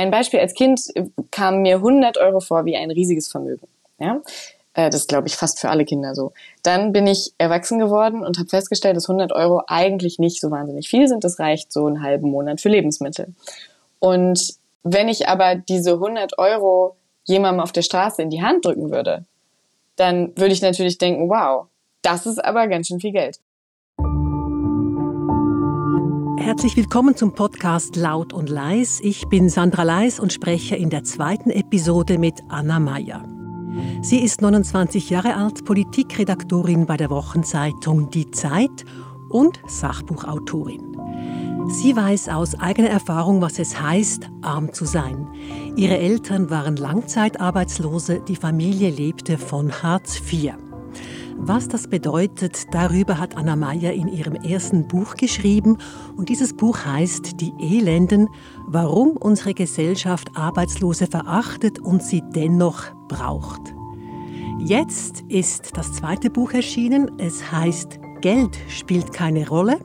ein Beispiel, als Kind kam mir 100 Euro vor wie ein riesiges Vermögen. Ja? Äh, das glaube ich fast für alle Kinder so. Dann bin ich erwachsen geworden und habe festgestellt, dass 100 Euro eigentlich nicht so wahnsinnig viel sind. Das reicht so einen halben Monat für Lebensmittel. Und wenn ich aber diese 100 Euro jemandem auf der Straße in die Hand drücken würde, dann würde ich natürlich denken, wow, das ist aber ganz schön viel Geld. Herzlich willkommen zum Podcast Laut und Leis. Ich bin Sandra Leis und spreche in der zweiten Episode mit Anna Meyer. Sie ist 29 Jahre alt, Politikredaktorin bei der Wochenzeitung Die Zeit und Sachbuchautorin. Sie weiß aus eigener Erfahrung, was es heißt, arm zu sein. Ihre Eltern waren Langzeitarbeitslose, die Familie lebte von Hartz IV. Was das bedeutet, darüber hat Anna Meyer in ihrem ersten Buch geschrieben. Und dieses Buch heißt Die Elenden, warum unsere Gesellschaft Arbeitslose verachtet und sie dennoch braucht. Jetzt ist das zweite Buch erschienen. Es heißt Geld spielt keine Rolle.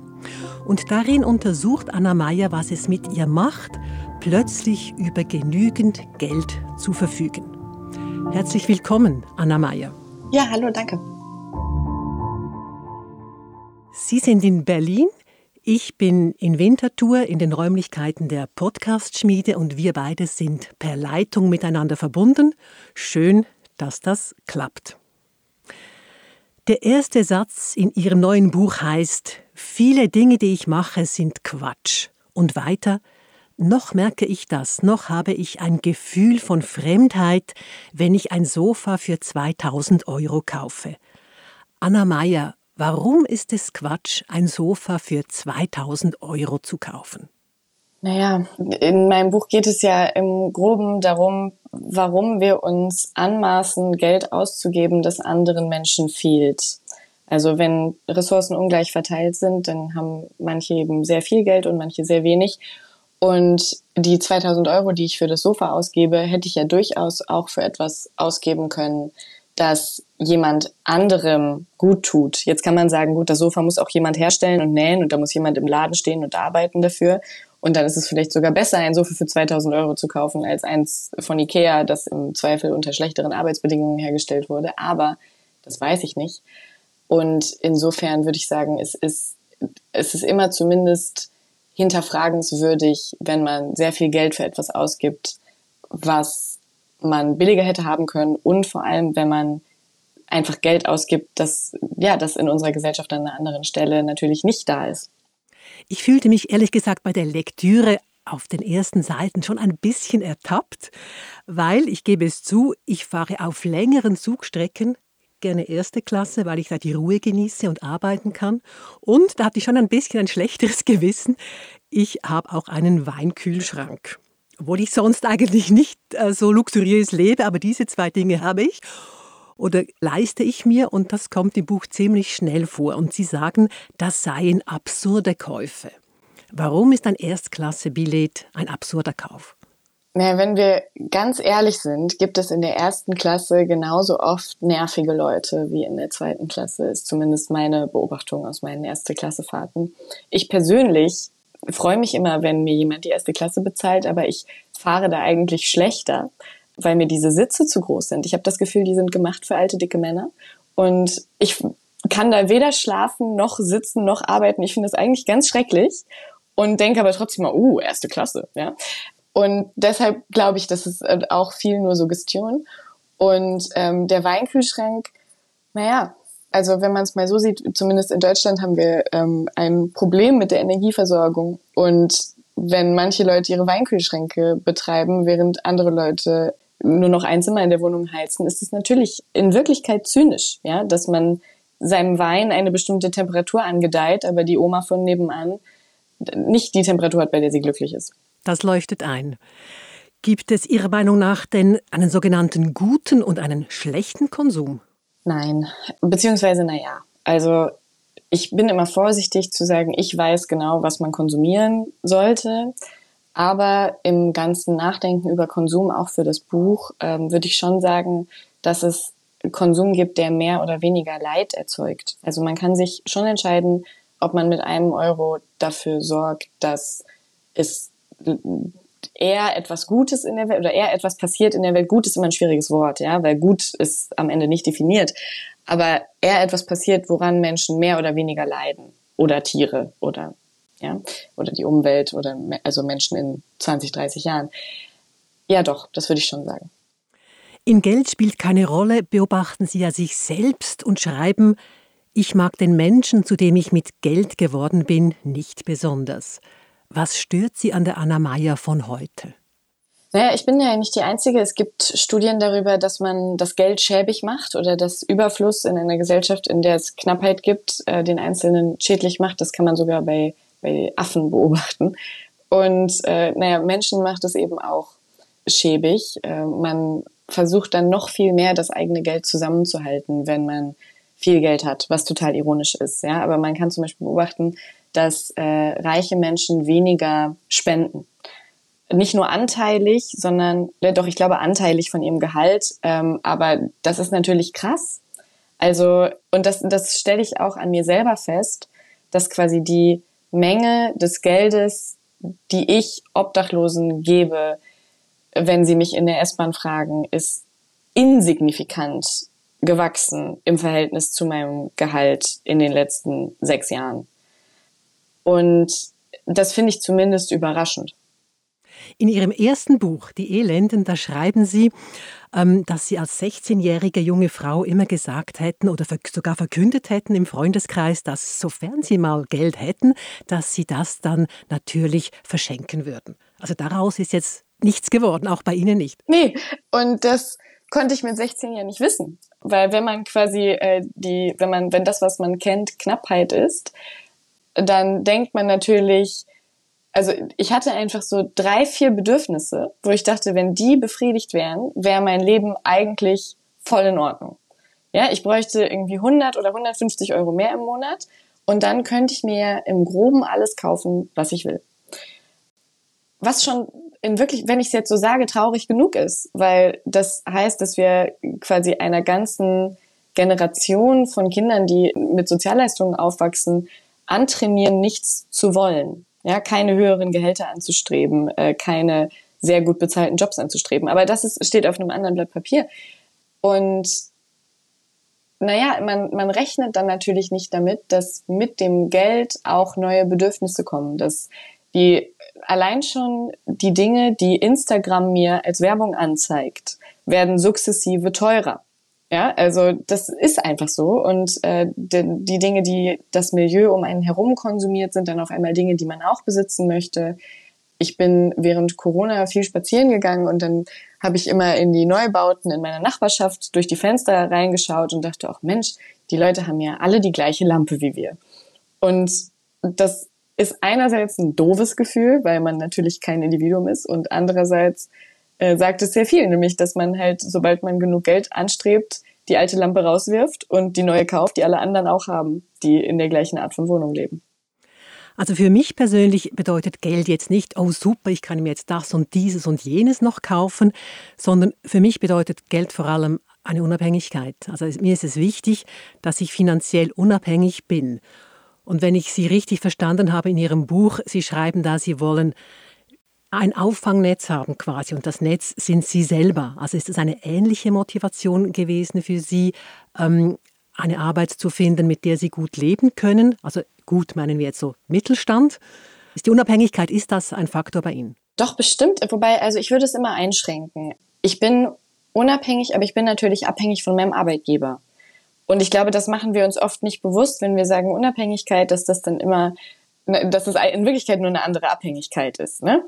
Und darin untersucht Anna Meyer, was es mit ihr macht, plötzlich über genügend Geld zu verfügen. Herzlich willkommen, Anna Meyer. Ja, hallo, danke. Sie sind in Berlin. Ich bin in Winterthur in den Räumlichkeiten der Podcast-Schmiede und wir beide sind per Leitung miteinander verbunden. Schön, dass das klappt. Der erste Satz in Ihrem neuen Buch heißt, viele Dinge, die ich mache, sind Quatsch. Und weiter, noch merke ich das, noch habe ich ein Gefühl von Fremdheit, wenn ich ein Sofa für 2000 Euro kaufe. Anna Meyer, Warum ist es Quatsch, ein Sofa für 2000 Euro zu kaufen? Naja, in meinem Buch geht es ja im Groben darum, warum wir uns anmaßen, Geld auszugeben, das anderen Menschen fehlt. Also wenn Ressourcen ungleich verteilt sind, dann haben manche eben sehr viel Geld und manche sehr wenig. Und die 2000 Euro, die ich für das Sofa ausgebe, hätte ich ja durchaus auch für etwas ausgeben können, das jemand anderem gut tut. Jetzt kann man sagen, gut, das Sofa muss auch jemand herstellen und nähen und da muss jemand im Laden stehen und arbeiten dafür. Und dann ist es vielleicht sogar besser, ein Sofa für 2000 Euro zu kaufen, als eins von Ikea, das im Zweifel unter schlechteren Arbeitsbedingungen hergestellt wurde. Aber das weiß ich nicht. Und insofern würde ich sagen, es ist, es ist immer zumindest hinterfragenswürdig, wenn man sehr viel Geld für etwas ausgibt, was man billiger hätte haben können und vor allem, wenn man einfach Geld ausgibt, das, ja, das in unserer Gesellschaft an einer anderen Stelle natürlich nicht da ist. Ich fühlte mich ehrlich gesagt bei der Lektüre auf den ersten Seiten schon ein bisschen ertappt, weil ich gebe es zu, ich fahre auf längeren Zugstrecken gerne erste Klasse, weil ich da die Ruhe genieße und arbeiten kann. Und da hatte ich schon ein bisschen ein schlechteres Gewissen. Ich habe auch einen Weinkühlschrank obwohl ich sonst eigentlich nicht äh, so luxuriös lebe, aber diese zwei Dinge habe ich oder leiste ich mir und das kommt im Buch ziemlich schnell vor. Und Sie sagen, das seien absurde Käufe. Warum ist ein Erstklasse-Billett ein absurder Kauf? Naja, wenn wir ganz ehrlich sind, gibt es in der ersten Klasse genauso oft nervige Leute wie in der zweiten Klasse, ist zumindest meine Beobachtung aus meinen Erste-Klasse-Fahrten. Ich persönlich freue mich immer, wenn mir jemand die erste Klasse bezahlt, aber ich fahre da eigentlich schlechter, weil mir diese Sitze zu groß sind. Ich habe das Gefühl, die sind gemacht für alte, dicke Männer. Und ich kann da weder schlafen, noch sitzen, noch arbeiten. Ich finde das eigentlich ganz schrecklich und denke aber trotzdem mal, uh, erste Klasse, ja. Und deshalb glaube ich, das ist äh, auch viel nur Suggestion. Und ähm, der Weinkühlschrank, naja, also wenn man es mal so sieht, zumindest in Deutschland haben wir ähm, ein Problem mit der Energieversorgung. Und wenn manche Leute ihre Weinkühlschränke betreiben, während andere Leute nur noch ein Zimmer in der Wohnung heizen, ist es natürlich in Wirklichkeit zynisch, ja, dass man seinem Wein eine bestimmte Temperatur angedeiht, aber die Oma von nebenan nicht die Temperatur hat, bei der sie glücklich ist. Das leuchtet ein. Gibt es Ihrer Meinung nach denn einen sogenannten guten und einen schlechten Konsum? Nein, beziehungsweise naja. Also ich bin immer vorsichtig zu sagen, ich weiß genau, was man konsumieren sollte. Aber im ganzen Nachdenken über Konsum, auch für das Buch, ähm, würde ich schon sagen, dass es Konsum gibt, der mehr oder weniger Leid erzeugt. Also man kann sich schon entscheiden, ob man mit einem Euro dafür sorgt, dass es eher etwas Gutes in der Welt oder eher etwas passiert in der Welt. Gut ist immer ein schwieriges Wort, ja, weil gut ist am Ende nicht definiert. Aber eher etwas passiert, woran Menschen mehr oder weniger leiden. Oder Tiere oder, ja, oder die Umwelt oder also Menschen in 20, 30 Jahren. Ja, doch, das würde ich schon sagen. In Geld spielt keine Rolle, beobachten Sie ja sich selbst und schreiben, ich mag den Menschen, zu dem ich mit Geld geworden bin, nicht besonders. Was stört Sie an der Anna Meyer von heute? Naja, ich bin ja nicht die Einzige. Es gibt Studien darüber, dass man das Geld schäbig macht oder das Überfluss in einer Gesellschaft, in der es Knappheit gibt, äh, den Einzelnen schädlich macht. Das kann man sogar bei, bei Affen beobachten. Und äh, naja, Menschen macht es eben auch schäbig. Äh, man versucht dann noch viel mehr das eigene Geld zusammenzuhalten, wenn man viel Geld hat, was total ironisch ist. Ja, aber man kann zum Beispiel beobachten, dass äh, reiche Menschen weniger spenden. Nicht nur anteilig, sondern ja, doch, ich glaube anteilig von ihrem Gehalt. Ähm, aber das ist natürlich krass. Also, und das, das stelle ich auch an mir selber fest, dass quasi die Menge des Geldes, die ich Obdachlosen gebe, wenn sie mich in der S-Bahn fragen, ist insignifikant gewachsen im Verhältnis zu meinem Gehalt in den letzten sechs Jahren. Und das finde ich zumindest überraschend. In Ihrem ersten Buch, Die Elenden, da schreiben Sie, ähm, dass Sie als 16-jährige junge Frau immer gesagt hätten oder sogar verkündet hätten im Freundeskreis, dass sofern Sie mal Geld hätten, dass Sie das dann natürlich verschenken würden. Also daraus ist jetzt nichts geworden, auch bei Ihnen nicht. Nee, und das konnte ich mit 16 ja nicht wissen. Weil wenn man quasi äh, die, wenn man, wenn das, was man kennt, Knappheit ist, dann denkt man natürlich, also ich hatte einfach so drei, vier Bedürfnisse, wo ich dachte, wenn die befriedigt wären, wäre mein Leben eigentlich voll in Ordnung. Ja, ich bräuchte irgendwie 100 oder 150 Euro mehr im Monat und dann könnte ich mir im Groben alles kaufen, was ich will. Was schon in wirklich, wenn ich es jetzt so sage, traurig genug ist, weil das heißt, dass wir quasi einer ganzen Generation von Kindern, die mit Sozialleistungen aufwachsen, antrainieren, nichts zu wollen. Ja, keine höheren Gehälter anzustreben, äh, keine sehr gut bezahlten Jobs anzustreben. Aber das ist, steht auf einem anderen Blatt Papier. Und naja, man, man rechnet dann natürlich nicht damit, dass mit dem Geld auch neue Bedürfnisse kommen, dass die allein schon die Dinge, die Instagram mir als Werbung anzeigt, werden sukzessive teurer. Ja, also das ist einfach so. Und äh, die, die Dinge, die das Milieu um einen herum konsumiert, sind dann auf einmal Dinge, die man auch besitzen möchte. Ich bin während Corona viel spazieren gegangen und dann habe ich immer in die Neubauten in meiner Nachbarschaft durch die Fenster reingeschaut und dachte auch, Mensch, die Leute haben ja alle die gleiche Lampe wie wir. Und das ist einerseits ein doofes Gefühl, weil man natürlich kein Individuum ist und andererseits äh, sagt es sehr viel, nämlich dass man halt, sobald man genug Geld anstrebt, die alte Lampe rauswirft und die neue kauft, die alle anderen auch haben, die in der gleichen Art von Wohnung leben. Also für mich persönlich bedeutet Geld jetzt nicht, oh super, ich kann mir jetzt das und dieses und jenes noch kaufen, sondern für mich bedeutet Geld vor allem eine Unabhängigkeit. Also mir ist es wichtig, dass ich finanziell unabhängig bin. Und wenn ich Sie richtig verstanden habe in Ihrem Buch, Sie schreiben da, Sie wollen ein Auffangnetz haben quasi und das Netz sind Sie selber. Also ist es eine ähnliche Motivation gewesen für Sie, ähm, eine Arbeit zu finden, mit der Sie gut leben können? Also gut meinen wir jetzt so Mittelstand. Ist die Unabhängigkeit, ist das ein Faktor bei Ihnen? Doch, bestimmt. Wobei, also ich würde es immer einschränken. Ich bin unabhängig, aber ich bin natürlich abhängig von meinem Arbeitgeber. Und ich glaube, das machen wir uns oft nicht bewusst, wenn wir sagen Unabhängigkeit, dass das dann immer, ne, dass es in Wirklichkeit nur eine andere Abhängigkeit ist. Ne?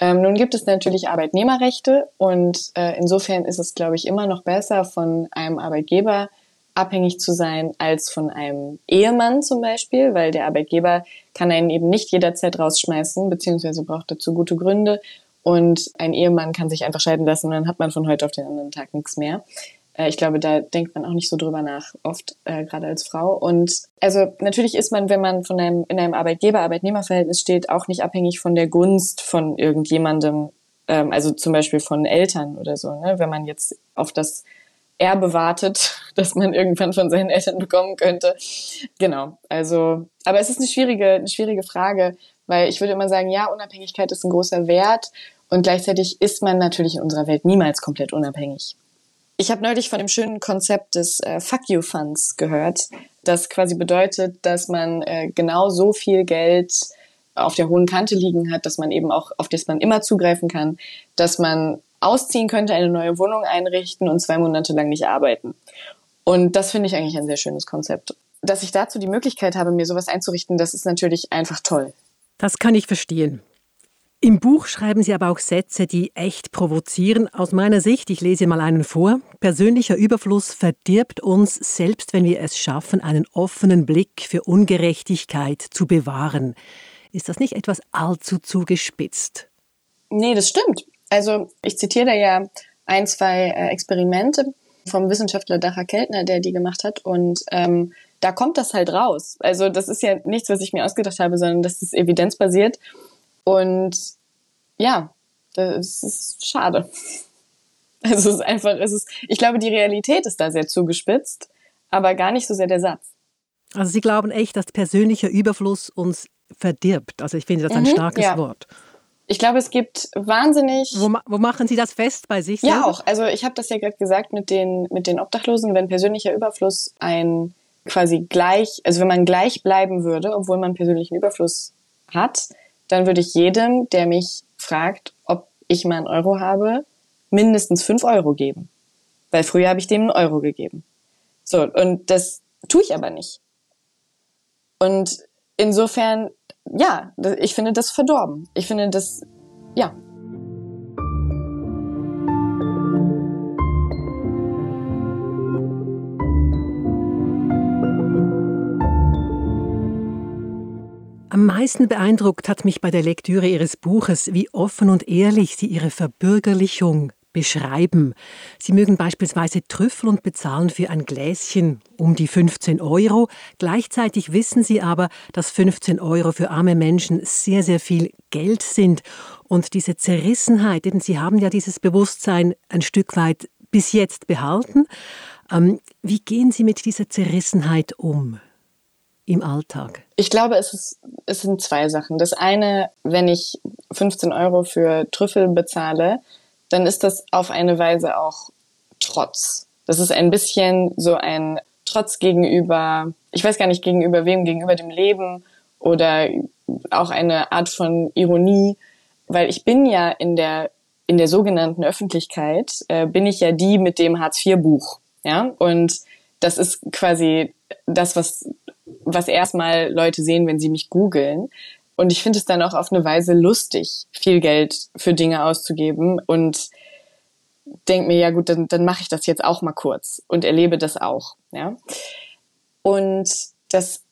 Ähm, nun gibt es natürlich Arbeitnehmerrechte und äh, insofern ist es, glaube ich, immer noch besser, von einem Arbeitgeber abhängig zu sein als von einem Ehemann zum Beispiel, weil der Arbeitgeber kann einen eben nicht jederzeit rausschmeißen, beziehungsweise braucht dazu gute Gründe. Und ein Ehemann kann sich einfach scheiden lassen und dann hat man von heute auf den anderen Tag nichts mehr. Äh, ich glaube, da denkt man auch nicht so drüber nach, oft, äh, gerade als Frau. Und also natürlich ist man, wenn man von einem, in einem Arbeitgeber-Arbeitnehmer-Verhältnis steht, auch nicht abhängig von der Gunst von irgendjemandem, ähm, also zum Beispiel von Eltern oder so. Ne? Wenn man jetzt auf das Erbe wartet, das man irgendwann von seinen Eltern bekommen könnte. Genau. Also, aber es ist eine schwierige, eine schwierige Frage, weil ich würde immer sagen, ja, Unabhängigkeit ist ein großer Wert Und gleichzeitig ist man natürlich in unserer Welt niemals komplett unabhängig. Ich habe neulich von dem schönen Konzept des äh, Fuck You Funds gehört, das quasi bedeutet, dass man äh, genau so viel Geld auf der hohen Kante liegen hat, dass man eben auch, auf das man immer zugreifen kann, dass man ausziehen könnte, eine neue Wohnung einrichten und zwei Monate lang nicht arbeiten. Und das finde ich eigentlich ein sehr schönes Konzept. Dass ich dazu die Möglichkeit habe, mir sowas einzurichten, das ist natürlich einfach toll. Das kann ich verstehen. Im Buch schreiben Sie aber auch Sätze, die echt provozieren. Aus meiner Sicht, ich lese mal einen vor. Persönlicher Überfluss verdirbt uns, selbst wenn wir es schaffen, einen offenen Blick für Ungerechtigkeit zu bewahren. Ist das nicht etwas allzu zugespitzt? Nee, das stimmt. Also ich zitiere da ja ein, zwei äh, Experimente vom Wissenschaftler Dacher Keltner, der die gemacht hat. Und ähm, da kommt das halt raus. Also das ist ja nichts, was ich mir ausgedacht habe, sondern das ist evidenzbasiert. Und ja, das ist schade. Also es ist einfach, es ist, ich glaube, die Realität ist da sehr zugespitzt, aber gar nicht so sehr der Satz. Also Sie glauben echt, dass persönlicher Überfluss uns verdirbt. Also ich finde das ein mhm, starkes ja. Wort. Ich glaube, es gibt wahnsinnig. Wo, wo machen Sie das fest bei sich? Selber? Ja, auch. Also ich habe das ja gerade gesagt mit den mit den Obdachlosen, wenn persönlicher Überfluss ein quasi gleich, also wenn man gleich bleiben würde, obwohl man persönlichen Überfluss hat, dann würde ich jedem, der mich fragt, ob ich mal einen Euro habe, mindestens fünf Euro geben. Weil früher habe ich dem einen Euro gegeben. So, und das tue ich aber nicht. Und insofern, ja, ich finde das verdorben. Ich finde das, ja, meisten beeindruckt hat mich bei der Lektüre Ihres Buches, wie offen und ehrlich Sie Ihre Verbürgerlichung beschreiben. Sie mögen beispielsweise Trüffel und bezahlen für ein Gläschen um die 15 Euro. Gleichzeitig wissen Sie aber, dass 15 Euro für arme Menschen sehr, sehr viel Geld sind. Und diese Zerrissenheit, denn Sie haben ja dieses Bewusstsein ein Stück weit bis jetzt behalten. Ähm, wie gehen Sie mit dieser Zerrissenheit um? Im Alltag? Ich glaube, es, ist, es sind zwei Sachen. Das eine, wenn ich 15 Euro für Trüffel bezahle, dann ist das auf eine Weise auch Trotz. Das ist ein bisschen so ein Trotz gegenüber, ich weiß gar nicht gegenüber wem, gegenüber dem Leben oder auch eine Art von Ironie, weil ich bin ja in der in der sogenannten Öffentlichkeit äh, bin ich ja die mit dem Hartz IV Buch, ja und das ist quasi das, was was erstmal Leute sehen, wenn sie mich googeln. Und ich finde es dann auch auf eine Weise lustig, viel Geld für Dinge auszugeben und denke mir, ja gut, dann, dann mache ich das jetzt auch mal kurz und erlebe das auch. Ja? Und das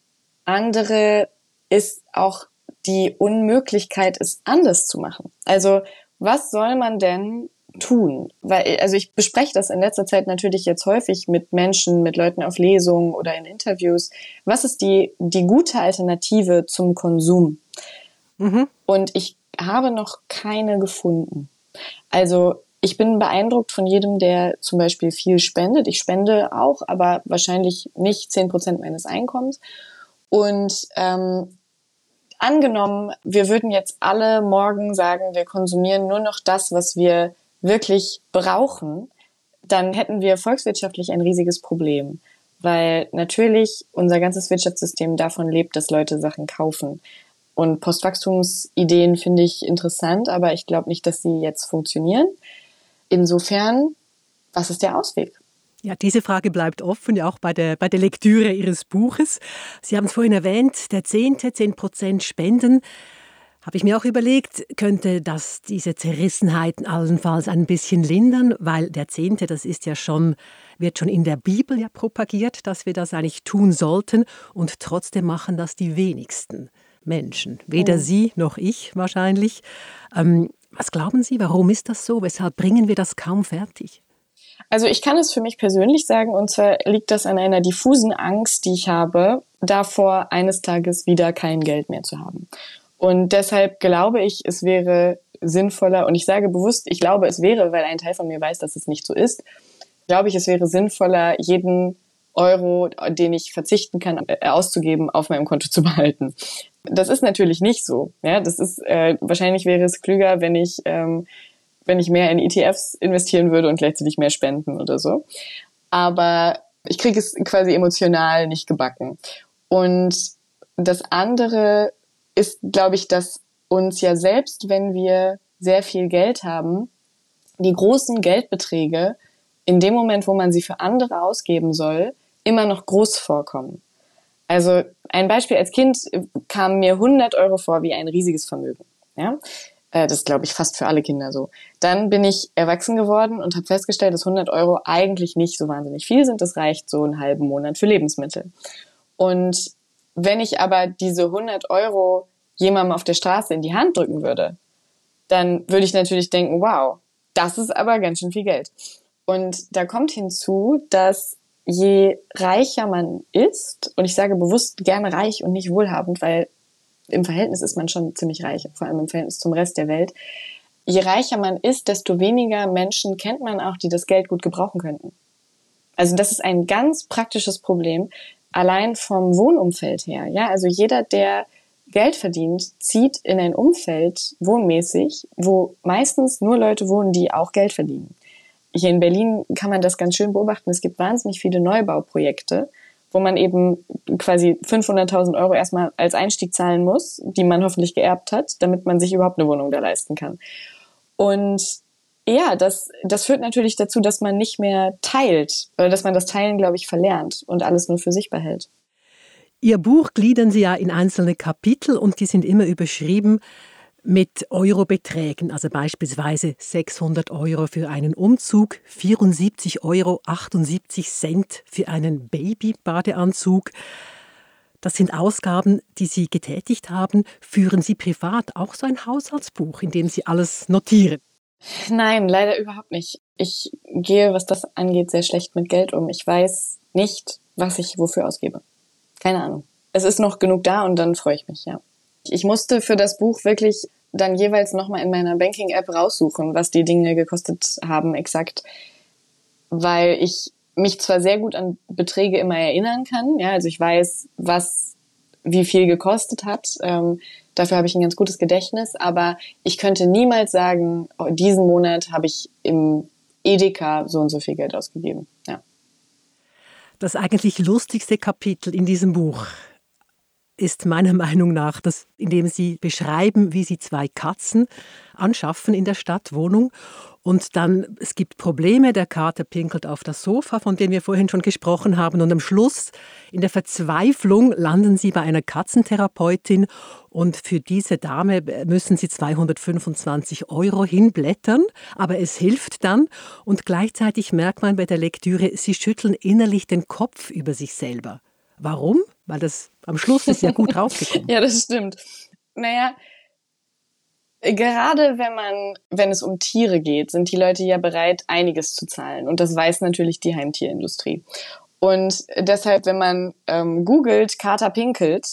andere ist auch die Unmöglichkeit, es anders zu machen. Also was soll man denn tun? Weil, also ich bespreche das in letzter Zeit natürlich jetzt häufig mit Menschen, mit Leuten auf Lesungen oder in Interviews. Was ist die, die gute Alternative zum Konsum? Mhm. Und ich habe noch keine gefunden. Also ich bin beeindruckt von jedem, der zum Beispiel viel spendet. Ich spende auch, aber wahrscheinlich nicht zehn Prozent meines Einkommens. Und ähm, angenommen, wir würden jetzt alle morgen sagen, wir konsumieren nur noch das, was wir wirklich brauchen, dann hätten wir volkswirtschaftlich ein riesiges Problem. Weil natürlich unser ganzes Wirtschaftssystem davon lebt, dass Leute Sachen kaufen. Und Postwachstumsideen finde ich interessant, aber ich glaube nicht, dass sie jetzt funktionieren. Insofern, was ist der Ausweg? Ja, diese Frage bleibt offen, ja auch bei der, bei der Lektüre Ihres Buches. Sie haben es vorhin erwähnt, der Zehnte, zehn Prozent Spenden. Habe ich mir auch überlegt, könnte das diese Zerrissenheiten allenfalls ein bisschen lindern, weil der Zehnte, das ist ja schon, wird schon in der Bibel ja propagiert, dass wir das eigentlich tun sollten und trotzdem machen das die wenigsten Menschen. Weder oh. Sie noch ich wahrscheinlich. Ähm, was glauben Sie, warum ist das so? Weshalb bringen wir das kaum fertig? Also ich kann es für mich persönlich sagen, und zwar liegt das an einer diffusen Angst, die ich habe, davor eines Tages wieder kein Geld mehr zu haben. Und deshalb glaube ich, es wäre sinnvoller, und ich sage bewusst, ich glaube, es wäre, weil ein Teil von mir weiß, dass es nicht so ist, glaube ich, es wäre sinnvoller, jeden Euro, den ich verzichten kann, äh, auszugeben, auf meinem Konto zu behalten. Das ist natürlich nicht so. Ja, das ist äh, wahrscheinlich wäre es klüger, wenn ich ähm, wenn ich mehr in ETFs investieren würde und gleichzeitig mehr spenden oder so. Aber ich kriege es quasi emotional nicht gebacken. Und das andere ist, glaube ich, dass uns ja selbst, wenn wir sehr viel Geld haben, die großen Geldbeträge in dem Moment, wo man sie für andere ausgeben soll, immer noch groß vorkommen. Also ein Beispiel als Kind kam mir 100 Euro vor wie ein riesiges Vermögen. Ja? Äh, das glaube ich fast für alle Kinder so. Dann bin ich erwachsen geworden und habe festgestellt, dass 100 Euro eigentlich nicht so wahnsinnig viel sind. Das reicht so einen halben Monat für Lebensmittel. Und wenn ich aber diese 100 Euro jemandem auf der Straße in die Hand drücken würde, dann würde ich natürlich denken, wow, das ist aber ganz schön viel Geld. Und da kommt hinzu, dass je reicher man ist, und ich sage bewusst gerne reich und nicht wohlhabend, weil im Verhältnis ist man schon ziemlich reich, vor allem im Verhältnis zum Rest der Welt. Je reicher man ist, desto weniger Menschen kennt man auch, die das Geld gut gebrauchen könnten. Also das ist ein ganz praktisches Problem, allein vom Wohnumfeld her. Ja, also jeder, der Geld verdient, zieht in ein Umfeld wohnmäßig, wo meistens nur Leute wohnen, die auch Geld verdienen. Hier in Berlin kann man das ganz schön beobachten. Es gibt wahnsinnig viele Neubauprojekte wo man eben quasi 500.000 Euro erstmal als Einstieg zahlen muss, die man hoffentlich geerbt hat, damit man sich überhaupt eine Wohnung da leisten kann. Und ja, das, das führt natürlich dazu, dass man nicht mehr teilt oder dass man das Teilen, glaube ich, verlernt und alles nur für sich behält. Ihr Buch gliedern Sie ja in einzelne Kapitel und die sind immer überschrieben mit Eurobeträgen, also beispielsweise 600 Euro für einen Umzug, 74,78 Euro für einen Babybadeanzug. Das sind Ausgaben, die Sie getätigt haben. Führen Sie privat auch so ein Haushaltsbuch, in dem Sie alles notieren? Nein, leider überhaupt nicht. Ich gehe, was das angeht, sehr schlecht mit Geld um. Ich weiß nicht, was ich wofür ausgebe. Keine Ahnung. Es ist noch genug da und dann freue ich mich, ja. Ich musste für das Buch wirklich dann jeweils nochmal in meiner Banking-App raussuchen, was die Dinge gekostet haben exakt, weil ich mich zwar sehr gut an Beträge immer erinnern kann, ja, also ich weiß, was wie viel gekostet hat. Ähm, dafür habe ich ein ganz gutes Gedächtnis, aber ich könnte niemals sagen, oh, diesen Monat habe ich im Edeka so und so viel Geld ausgegeben. Ja. Das eigentlich lustigste Kapitel in diesem Buch ist meiner Meinung nach, dass, indem Sie beschreiben, wie Sie zwei Katzen anschaffen in der Stadtwohnung und dann, es gibt Probleme, der Kater pinkelt auf das Sofa, von dem wir vorhin schon gesprochen haben. Und am Schluss, in der Verzweiflung, landen Sie bei einer Katzentherapeutin und für diese Dame müssen Sie 225 Euro hinblättern, aber es hilft dann. Und gleichzeitig merkt man bei der Lektüre, Sie schütteln innerlich den Kopf über sich selber. Warum? Weil das am Schluss ist ja gut rausgekommen. ja, das stimmt. Naja, gerade wenn man, wenn es um Tiere geht, sind die Leute ja bereit, einiges zu zahlen. Und das weiß natürlich die Heimtierindustrie. Und deshalb, wenn man ähm, googelt, Kater pinkelt,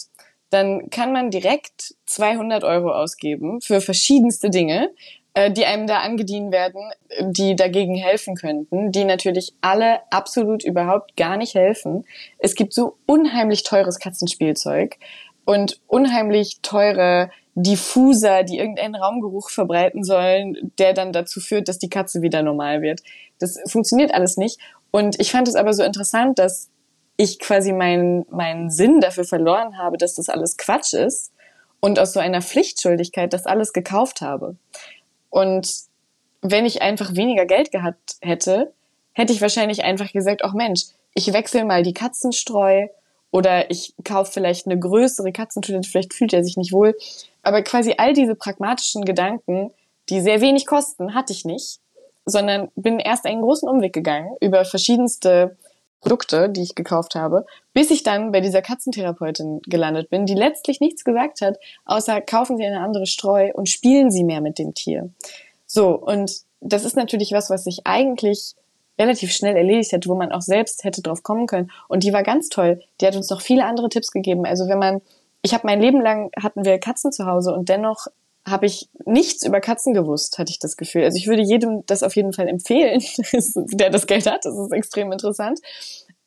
dann kann man direkt 200 Euro ausgeben für verschiedenste Dinge, die einem da angedient werden, die dagegen helfen könnten, die natürlich alle absolut überhaupt gar nicht helfen. Es gibt so unheimlich teures Katzenspielzeug und unheimlich teure Diffuser, die irgendeinen Raumgeruch verbreiten sollen, der dann dazu führt, dass die Katze wieder normal wird. Das funktioniert alles nicht. Und ich fand es aber so interessant, dass ich quasi meinen, meinen Sinn dafür verloren habe, dass das alles Quatsch ist und aus so einer Pflichtschuldigkeit das alles gekauft habe. Und wenn ich einfach weniger Geld gehabt hätte, hätte ich wahrscheinlich einfach gesagt, ach Mensch, ich wechsle mal die Katzenstreu oder ich kaufe vielleicht eine größere Katzentoilette, vielleicht fühlt er sich nicht wohl. Aber quasi all diese pragmatischen Gedanken, die sehr wenig kosten, hatte ich nicht, sondern bin erst einen großen Umweg gegangen über verschiedenste Produkte, die ich gekauft habe, bis ich dann bei dieser Katzentherapeutin gelandet bin, die letztlich nichts gesagt hat, außer kaufen Sie eine andere Streu und spielen Sie mehr mit dem Tier. So, und das ist natürlich was, was sich eigentlich relativ schnell erledigt hätte, wo man auch selbst hätte drauf kommen können. Und die war ganz toll. Die hat uns noch viele andere Tipps gegeben. Also wenn man, ich habe mein Leben lang hatten wir Katzen zu Hause und dennoch habe ich nichts über Katzen gewusst, hatte ich das Gefühl. Also ich würde jedem das auf jeden Fall empfehlen, der das Geld hat. Das ist extrem interessant.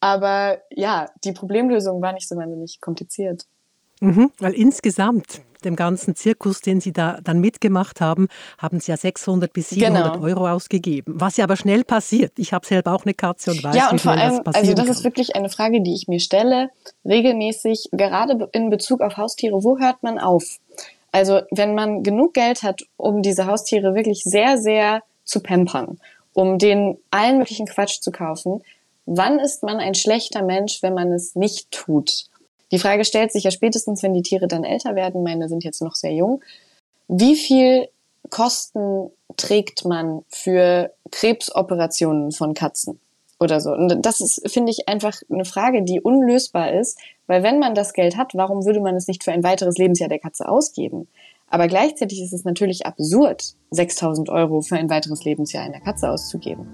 Aber ja, die Problemlösung war nicht so wahnsinnig kompliziert. Mhm, weil insgesamt dem ganzen Zirkus, den Sie da dann mitgemacht haben, haben Sie ja 600 bis 700 genau. Euro ausgegeben. Was ja aber schnell passiert. Ich habe selber auch eine Katze und weiß, ja, und wie vor allem, das Also das kann. ist wirklich eine Frage, die ich mir stelle, regelmäßig, gerade in Bezug auf Haustiere. Wo hört man auf? Also wenn man genug Geld hat, um diese Haustiere wirklich sehr, sehr zu pampern, um denen allen möglichen Quatsch zu kaufen, wann ist man ein schlechter Mensch, wenn man es nicht tut? Die Frage stellt sich ja spätestens, wenn die Tiere dann älter werden, meine sind jetzt noch sehr jung, wie viel Kosten trägt man für Krebsoperationen von Katzen oder so? Und das ist, finde ich, einfach eine Frage, die unlösbar ist, weil wenn man das Geld hat, warum würde man es nicht für ein weiteres Lebensjahr der Katze ausgeben? Aber gleichzeitig ist es natürlich absurd, 6000 Euro für ein weiteres Lebensjahr einer Katze auszugeben.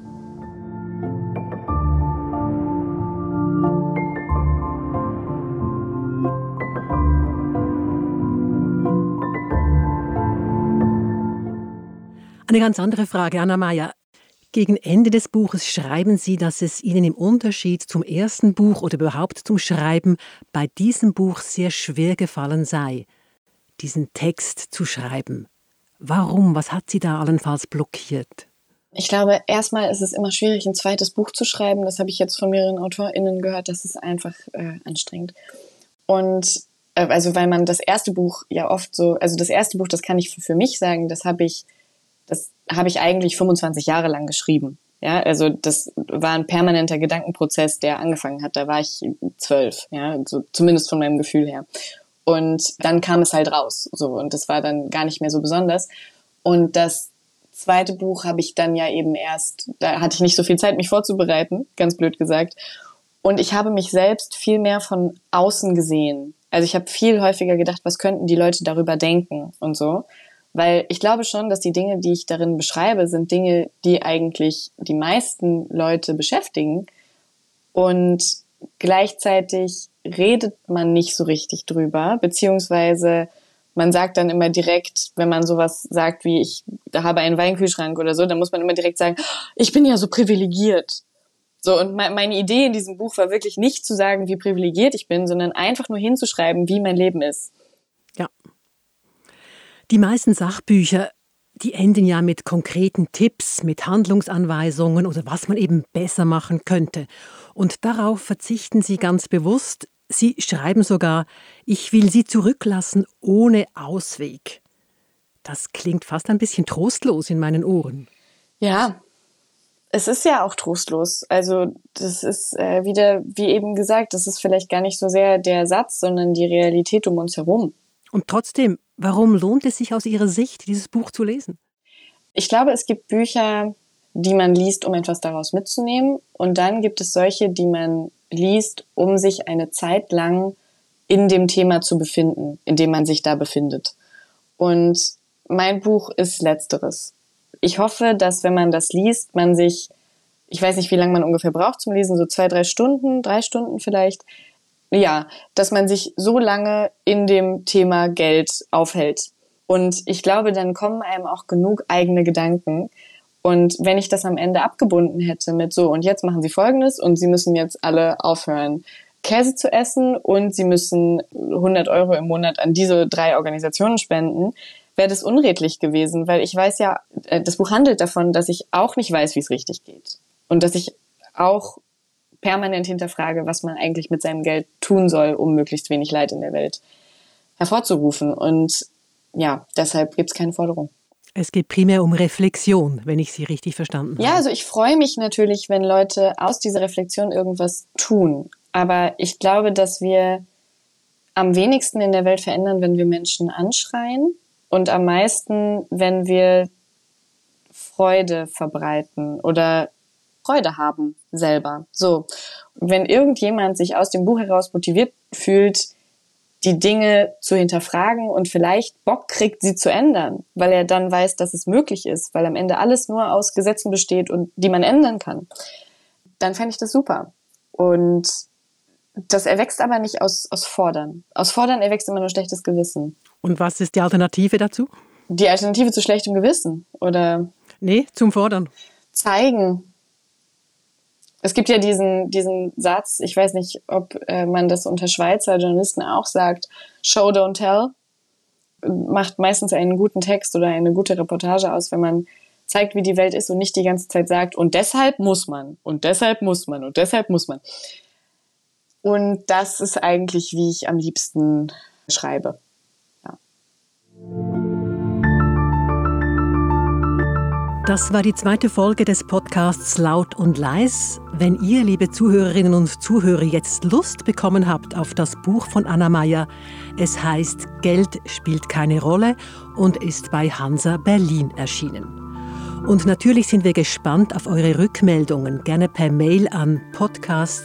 Eine ganz andere Frage, Anna Mayer. Gegen Ende des Buches schreiben Sie, dass es Ihnen im Unterschied zum ersten Buch oder überhaupt zum Schreiben bei diesem Buch sehr schwer gefallen sei, diesen Text zu schreiben. Warum? Was hat Sie da allenfalls blockiert? Ich glaube, erstmal ist es immer schwierig, ein zweites Buch zu schreiben. Das habe ich jetzt von mehreren AutorInnen gehört. Das ist einfach äh, anstrengend. Und äh, also, weil man das erste Buch ja oft so, also das erste Buch, das kann ich für, für mich sagen, das habe ich das habe ich eigentlich 25 Jahre lang geschrieben. Ja, also das war ein permanenter Gedankenprozess, der angefangen hat. Da war ich zwölf, ja, so, zumindest von meinem Gefühl her. Und dann kam es halt raus, so und das war dann gar nicht mehr so besonders. Und das zweite Buch habe ich dann ja eben erst, da hatte ich nicht so viel Zeit, mich vorzubereiten, ganz blöd gesagt. Und ich habe mich selbst viel mehr von außen gesehen. Also ich habe viel häufiger gedacht, was könnten die Leute darüber denken und so. Weil ich glaube schon, dass die Dinge, die ich darin beschreibe, sind Dinge, die eigentlich die meisten Leute beschäftigen. Und gleichzeitig redet man nicht so richtig drüber, beziehungsweise man sagt dann immer direkt, wenn man sowas sagt wie ich habe einen Weinkühlschrank oder so, dann muss man immer direkt sagen, ich bin ja so privilegiert. So, und meine Idee in diesem Buch war wirklich nicht zu sagen, wie privilegiert ich bin, sondern einfach nur hinzuschreiben, wie mein Leben ist. Ja, die meisten Sachbücher, die enden ja mit konkreten Tipps, mit Handlungsanweisungen oder was man eben besser machen könnte. Und darauf verzichten Sie ganz bewusst. Sie schreiben sogar, ich will Sie zurücklassen ohne Ausweg. Das klingt fast ein bisschen trostlos in meinen Ohren. Ja, es ist ja auch trostlos. Also das ist äh, wieder, wie eben gesagt, das ist vielleicht gar nicht so sehr der Satz, sondern die Realität um uns herum. Und trotzdem, warum lohnt es sich aus Ihrer Sicht, dieses Buch zu lesen? Ich glaube, es gibt Bücher, die man liest, um etwas daraus mitzunehmen. Und dann gibt es solche, die man liest, um sich eine Zeit lang in dem Thema zu befinden, in dem man sich da befindet. Und mein Buch ist letzteres. Ich hoffe, dass wenn man das liest, man sich, ich weiß nicht, wie lange man ungefähr braucht zum Lesen, so zwei, drei Stunden, drei Stunden vielleicht, ja, dass man sich so lange in dem Thema Geld aufhält. Und ich glaube, dann kommen einem auch genug eigene Gedanken. Und wenn ich das am Ende abgebunden hätte mit so, und jetzt machen Sie Folgendes und Sie müssen jetzt alle aufhören, Käse zu essen und Sie müssen 100 Euro im Monat an diese drei Organisationen spenden, wäre das unredlich gewesen, weil ich weiß ja, äh, das Buch handelt davon, dass ich auch nicht weiß, wie es richtig geht. Und dass ich auch permanent hinterfrage, was man eigentlich mit seinem Geld tun soll, um möglichst wenig Leid in der Welt hervorzurufen. Und ja, deshalb gibt es keine Forderung. Es geht primär um Reflexion, wenn ich Sie richtig verstanden habe. Ja, also ich freue mich natürlich, wenn Leute aus dieser Reflexion irgendwas tun. Aber ich glaube, dass wir am wenigsten in der Welt verändern, wenn wir Menschen anschreien und am meisten, wenn wir Freude verbreiten oder Freude haben selber. So. wenn irgendjemand sich aus dem Buch heraus motiviert fühlt, die Dinge zu hinterfragen und vielleicht Bock kriegt, sie zu ändern, weil er dann weiß, dass es möglich ist, weil am Ende alles nur aus Gesetzen besteht und die man ändern kann, dann fände ich das super. Und das erwächst aber nicht aus, aus Fordern. Aus Fordern erwächst immer nur schlechtes Gewissen. Und was ist die Alternative dazu? Die Alternative zu schlechtem Gewissen, oder? Nee, zum Fordern. Zeigen, Es gibt ja diesen, diesen Satz, ich weiß nicht, ob äh, man das unter Schweizer Journalisten auch sagt, Show, don't tell. Macht meistens einen guten Text oder eine gute Reportage aus, wenn man zeigt, wie die Welt ist und nicht die ganze Zeit sagt, und deshalb muss man, und deshalb muss man, und deshalb muss man. Und das ist eigentlich, wie ich am liebsten schreibe. Ja. Das war die zweite Folge des Podcasts Laut und Leis. Wenn ihr, liebe Zuhörerinnen und Zuhörer, jetzt Lust bekommen habt auf das Buch von Anna Meyer, es heißt Geld spielt keine Rolle und ist bei Hansa Berlin erschienen. Und natürlich sind wir gespannt auf eure Rückmeldungen, gerne per Mail an podcast.cat.ch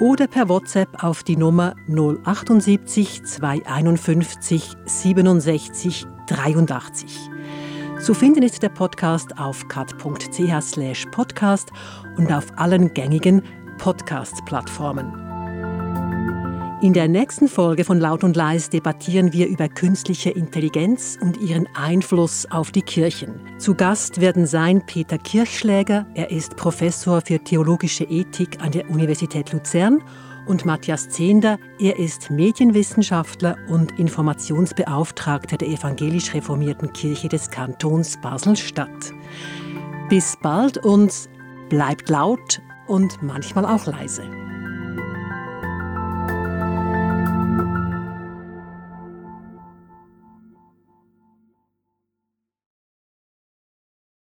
oder per WhatsApp auf die Nummer 078 251 67 83. Zu finden ist der Podcast auf cut.ch podcast und auf allen gängigen Podcast-Plattformen. In der nächsten Folge von Laut und Leis debattieren wir über künstliche Intelligenz und ihren Einfluss auf die Kirchen. Zu Gast werden sein Peter Kirchschläger, er ist Professor für theologische Ethik an der Universität Luzern und Matthias Zehnder, er ist Medienwissenschaftler und Informationsbeauftragter der evangelisch reformierten Kirche des Kantons Basel-Stadt. Bis bald und bleibt laut und manchmal auch leise.